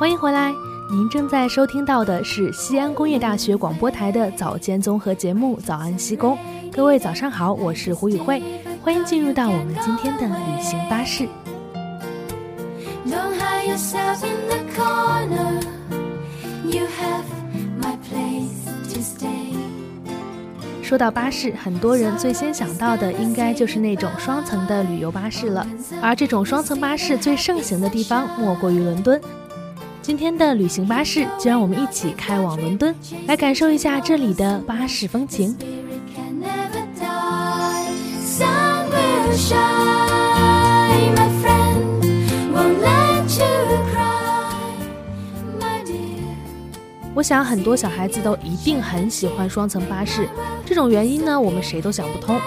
欢迎回来，您正在收听到的是西安工业大学广播台的早间综合节目《早安西工》。各位早上好，我是胡宇慧，欢迎进入到我们今天的旅行巴士。说到巴士，很多人最先想到的应该就是那种双层的旅游巴士了。而这种双层巴士最盛行的地方莫过于伦敦。今天的旅行巴士，就让我们一起开往伦敦，来感受一下这里的巴士风情。我想很多小孩子都一定很喜欢双层巴士，这种原因呢，我们谁都想不通。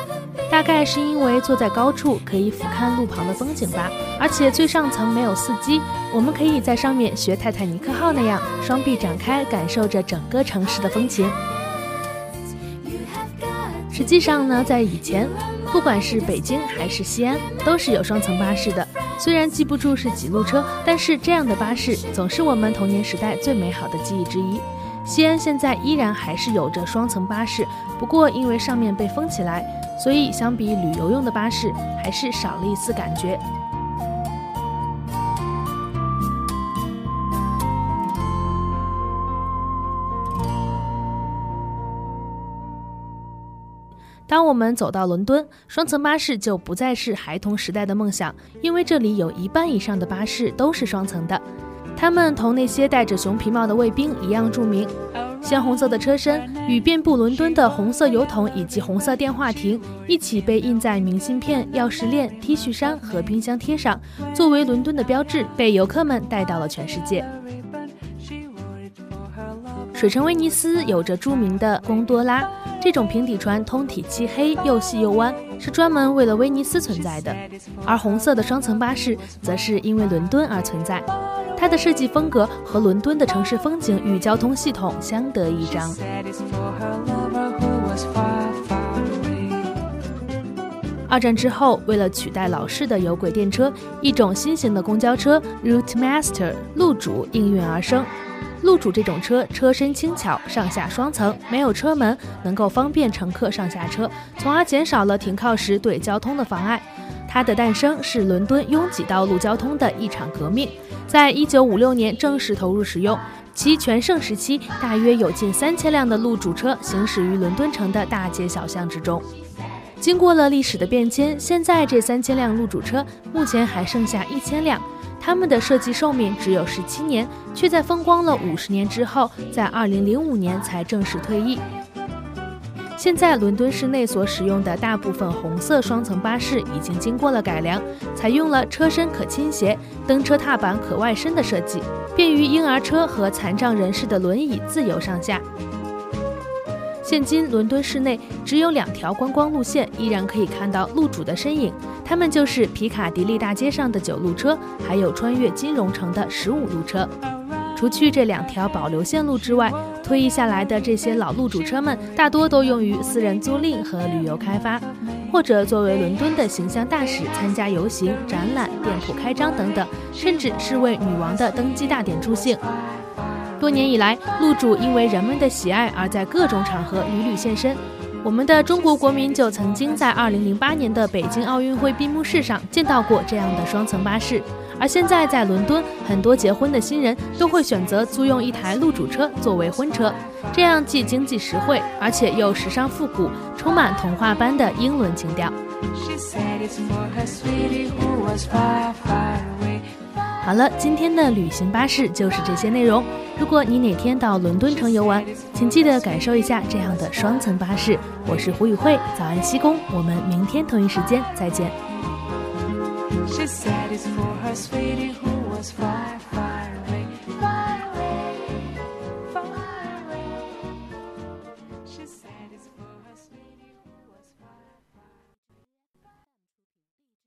大概是因为坐在高处可以俯瞰路旁的风景吧，而且最上层没有司机，我们可以在上面学泰坦尼克号那样，双臂展开，感受着整个城市的风情。实际上呢，在以前，不管是北京还是西安，都是有双层巴士的。虽然记不住是几路车，但是这样的巴士总是我们童年时代最美好的记忆之一。西安现在依然还是有着双层巴士，不过因为上面被封起来，所以相比旅游用的巴士，还是少了一丝感觉。当我们走到伦敦，双层巴士就不再是孩童时代的梦想，因为这里有一半以上的巴士都是双层的。它们同那些戴着熊皮帽的卫兵一样著名，鲜红色的车身与遍布伦敦的红色油桶以及红色电话亭一起被印在明信片、钥匙链、T 恤衫和冰箱贴上，作为伦敦的标志，被游客们带到了全世界。水城威尼斯有着著名的贡多拉。这种平底船通体漆黑，又细又弯，是专门为了威尼斯存在的。而红色的双层巴士，则是因为伦敦而存在。它的设计风格和伦敦的城市风景与交通系统相得益彰。二战之后，为了取代老式的有轨电车，一种新型的公交车 Route Master 路主应运而生。路主这种车车身轻巧，上下双层，没有车门，能够方便乘客上下车，从而减少了停靠时对交通的妨碍。它的诞生是伦敦拥挤道路交通的一场革命，在一九五六年正式投入使用。其全盛时期，大约有近三千辆的路主车行驶于伦敦城的大街小巷之中。经过了历史的变迁，现在这三千辆路主车目前还剩下一千辆。他们的设计寿命只有十七年，却在风光了五十年之后，在二零零五年才正式退役。现在伦敦市内所使用的大部分红色双层巴士已经经过了改良，采用了车身可倾斜、登车踏板可外伸的设计，便于婴儿车和残障人士的轮椅自由上下。现今伦敦市内只有两条观光路线，依然可以看到路主的身影。他们就是皮卡迪利大街上的九路车，还有穿越金融城的十五路车。除去这两条保留线路之外，退役下来的这些老路主车们，大多都用于私人租赁和旅游开发，或者作为伦敦的形象大使参加游行、展览、店铺开张等等，甚至是为女王的登基大典助兴。多年以来，路主因为人们的喜爱而在各种场合屡屡现身。我们的中国国民就曾经在2008年的北京奥运会闭幕式上见到过这样的双层巴士。而现在在伦敦，很多结婚的新人都会选择租用一台路主车作为婚车，这样既经济实惠，而且又时尚复古，充满童话般的英伦情调。好了，今天的旅行巴士就是这些内容。如果你哪天到伦敦城游玩，请记得感受一下这样的双层巴士。我是胡宇慧，早安西宫，我们明天同一时间再见。